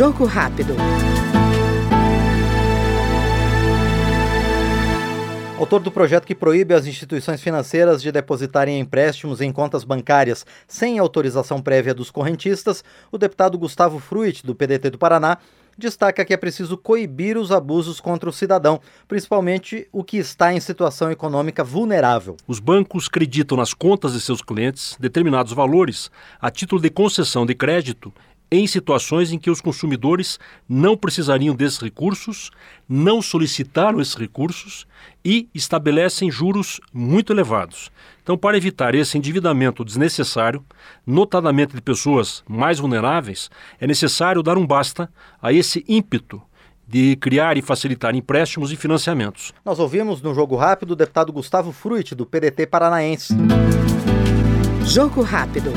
Jogo rápido. Autor do projeto que proíbe as instituições financeiras de depositarem empréstimos em contas bancárias sem autorização prévia dos correntistas, o deputado Gustavo Fruit, do PDT do Paraná, destaca que é preciso coibir os abusos contra o cidadão, principalmente o que está em situação econômica vulnerável. Os bancos creditam nas contas de seus clientes determinados valores a título de concessão de crédito em situações em que os consumidores não precisariam desses recursos, não solicitaram esses recursos e estabelecem juros muito elevados. Então, para evitar esse endividamento desnecessário, notadamente de pessoas mais vulneráveis, é necessário dar um basta a esse ímpeto de criar e facilitar empréstimos e financiamentos. Nós ouvimos no Jogo Rápido o deputado Gustavo Fruit, do PDT paranaense. Jogo Rápido.